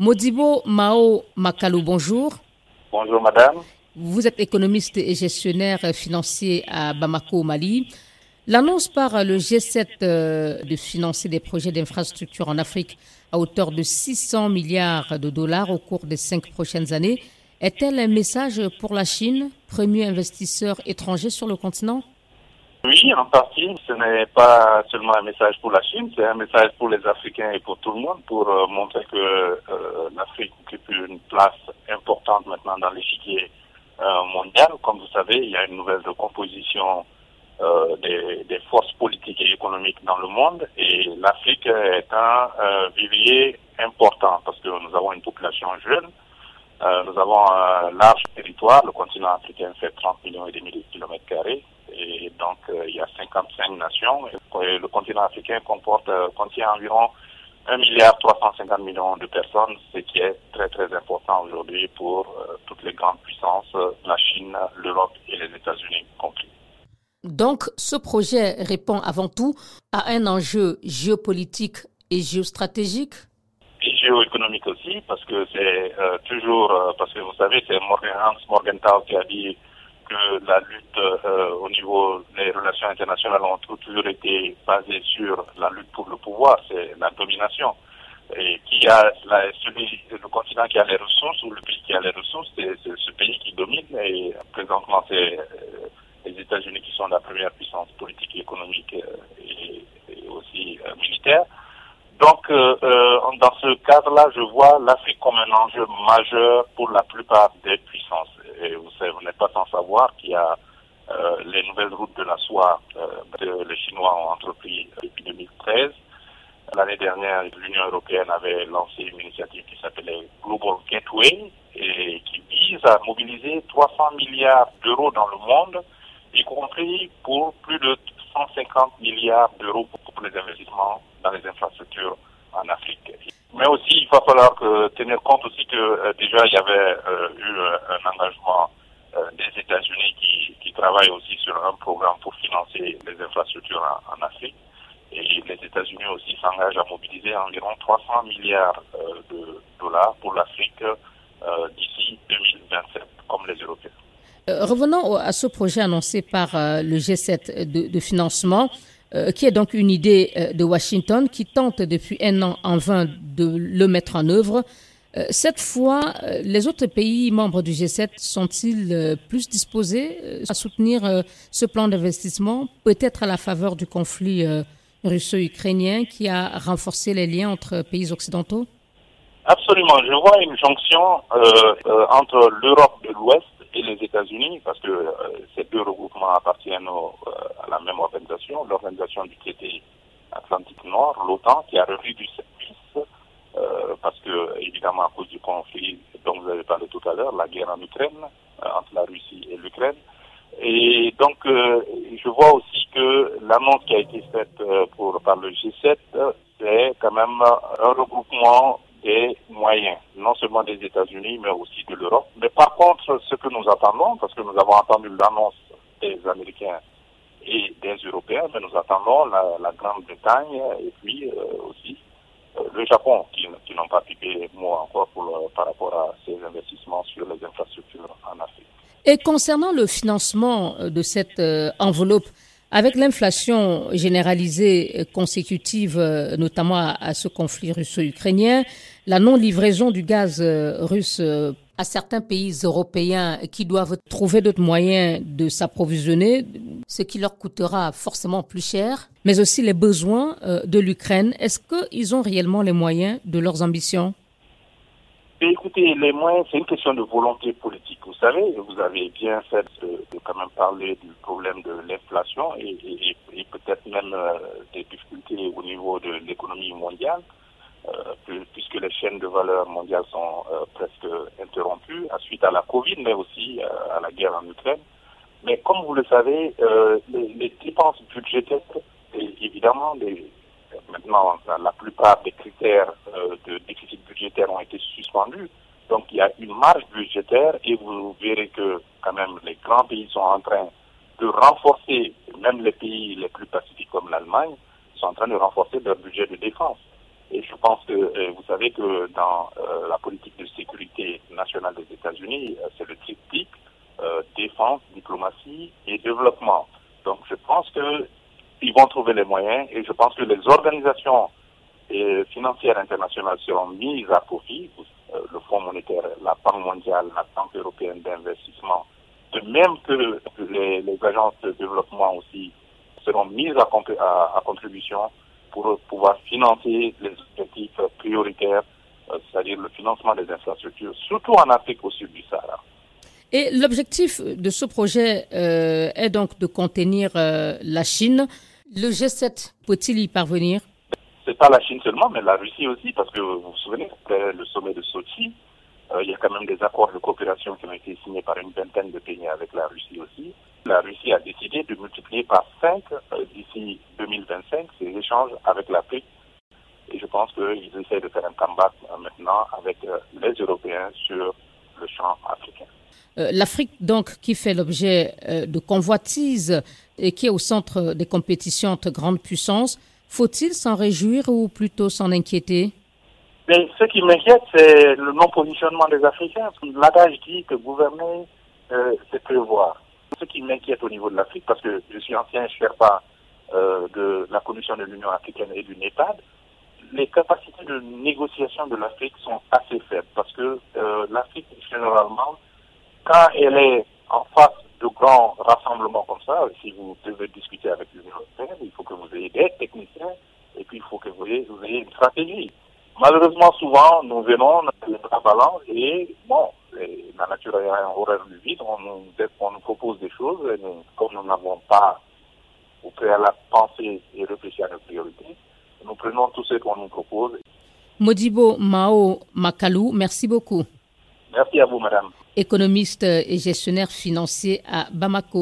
Modibo Mao Makalou, bonjour. Bonjour madame. Vous êtes économiste et gestionnaire financier à Bamako, Mali. L'annonce par le G7 euh, de financer des projets d'infrastructure en Afrique à hauteur de 600 milliards de dollars au cours des cinq prochaines années est-elle un message pour la Chine, premier investisseur étranger sur le continent? Oui, en partie. Ce n'est pas seulement un message pour la Chine, c'est un message pour les Africains et pour tout le monde pour euh, montrer que euh, l'Afrique occupe une place importante maintenant dans l'échiquier mondial. Comme vous savez, il y a une nouvelle composition euh, des, des, forces politiques et économiques dans le monde et l'Afrique est un euh, vivier important parce que nous avons une population jeune, euh, nous avons un large territoire, le continent africain fait 30 millions et demi de kilomètres carrés et donc il y a 55 nations et le continent africain comporte contient environ 1 milliard 350 millions de personnes, ce qui est très très important aujourd'hui pour toutes les grandes puissances, la Chine, l'Europe et les États-Unis compris. Donc, ce projet répond avant tout à un enjeu géopolitique et géostratégique? Et géoéconomique aussi, parce que c'est euh, toujours, euh, parce que vous savez, c'est Hans Morgenthau qui a dit que la lutte euh, au niveau des relations internationales ont toujours été basées sur la lutte pour le pouvoir, c'est la domination. Et qui a la, celui, le continent qui a les ressources ou le pays qui a les ressources, c'est ce pays qui domine. Et présentement, c'est les États-Unis qui sont la première puissance politique et économique euh, et, aussi euh, militaire. Donc, euh, dans ce cadre-là, je vois l'Afrique comme un enjeu majeur pour la plupart des puissances. Et vous savez, vous n'êtes pas sans savoir qu'il y a les nouvelles routes de la soie que les Chinois ont entrepris depuis 2013. L'année dernière, l'Union européenne avait lancé une initiative qui s'appelait Global Gateway et qui vise à mobiliser 300 milliards d'euros dans le monde y compris pour plus de 150 milliards d'euros pour les investissements dans les infrastructures en Afrique. Mais aussi, il va falloir tenir compte aussi que euh, déjà il y avait euh, eu euh, un engagement des États-Unis qui, qui travaillent aussi sur un programme pour financer les infrastructures en, Afrique. Et les États-Unis aussi s'engagent à mobiliser environ 300 milliards de dollars pour l'Afrique d'ici 2027, comme les Européens. Revenons à ce projet annoncé par le G7 de, financement, euh, qui est donc une idée de Washington qui tente depuis un an en vain de le mettre en œuvre. Cette fois, les autres pays membres du G7 sont-ils plus disposés à soutenir ce plan d'investissement, peut-être à la faveur du conflit russo-ukrainien qui a renforcé les liens entre pays occidentaux? Absolument. Je vois une jonction entre l'Europe de l'Ouest et les États-Unis, parce que euh, ces deux regroupements appartiennent euh, à la même organisation, l'organisation du traité Atlantique Nord, l'OTAN, qui a revu du service, euh, parce que, évidemment, à cause du conflit dont vous avez parlé tout à l'heure, la guerre en Ukraine, entre la Russie et l'Ukraine. Et donc, je vois aussi que l'annonce qui a été faite pour, par le G7, c'est quand même un regroupement des moyens, non seulement des États-Unis, mais aussi de l'Europe. Mais par contre, ce que nous attendons, parce que nous avons entendu l'annonce des Américains et des Européens, mais nous attendons la, Grande-Bretagne et puis euh, aussi euh, le Japon, qui, n'ont pas piqué mot encore pour par rapport à ces investissements sur les infrastructures en Afrique. Et concernant le financement de cette euh, enveloppe, avec l'inflation généralisée consécutive, notamment à, ce conflit russo-ukrainien, la non-livraison du gaz euh, russe euh, à certains pays européens qui doivent trouver d'autres moyens de s'approvisionner, ce qui leur coûtera forcément plus cher, mais aussi les besoins euh, de l'Ukraine. Est-ce qu'ils ont réellement les moyens de leurs ambitions? Écoutez, les moyens, c'est une question de volonté politique. Vous savez, vous avez bien fait de, quand même parler du problème de l'inflation et, peut-être même des difficultés au niveau de l'économie mondiale. Euh, puisque les chaînes de valeur mondiales sont euh, presque interrompues suite à la Covid, mais aussi euh, à la guerre en Ukraine. Mais comme vous le savez, les, dépenses budgétaires, évidemment, maintenant, la plupart des critères de déficit budgétaire ont été suspendus. Donc, il y a une marge budgétaire et vous verrez que, quand même, les grands pays sont en train de renforcer, même les pays les plus pacifiques comme l'Allemagne, sont en train de renforcer leur budget de défense. Je pense que vous savez que dans la politique de sécurité nationale des États-Unis, c'est le triptyque défense, diplomatie et développement. Donc je pense qu'ils vont trouver les moyens et je pense que les organisations financières internationales seront mises à profit. le Fonds monétaire, la Banque mondiale, la Banque européenne d'investissement, de même que les, agences de développement aussi seront mises à, contribution pour pouvoir financer les objectifs prioritaires, euh, c'est-à-dire le financement des infrastructures, surtout en Afrique au sud du Sahara. Et l'objectif de ce projet euh, est donc de contenir euh, la Chine. Le G7 peut-il y parvenir? C'est pas la Chine seulement, mais la Russie aussi, parce que vous vous souvenez, après le sommet de Sochi, euh, il y a quand même des accords de coopération qui ont été signés par une vingtaine de pays avec la Russie aussi. La Russie a décidé de multiplier par 5 d'ici 2025 ses échanges avec l'Afrique. Et je pense qu'ils essaient de faire un combat maintenant avec les Européens sur le champ africain. Euh, L'Afrique, donc, qui fait l'objet euh, de convoitises et qui est au centre des compétitions entre grandes puissances, faut-il s'en réjouir ou plutôt s'en inquiéter? Mais Ce qui m'inquiète, c'est le non-positionnement des Africains. L'adage dit que gouverner, euh, c'est prévoir. Ce qui m'inquiète au niveau de l'Afrique, parce que je suis ancien Sherpa euh, de la Commission de l'Union africaine et du NEPAD, les capacités de négociation de l'Afrique sont assez faibles, parce que l'Afrique, généralement, quand elle est en face de grands rassemblements comme ça, si vous devez discuter avec l'Union européenne, il faut que vous ayez des techniciens et puis il faut que vous ayez, une stratégie. Malheureusement, souvent, nous venons les bras et bon, la nature a un horaire du vide, on nous propose des choses et comme nous n'avons pas au préalable pensé et réfléchi à nos priorités, nous prenons tout ce qu'on nous propose. Modibo Mao Makalou, merci beaucoup. Merci à vous, madame économiste et gestionnaire financier à Bamako.